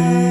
be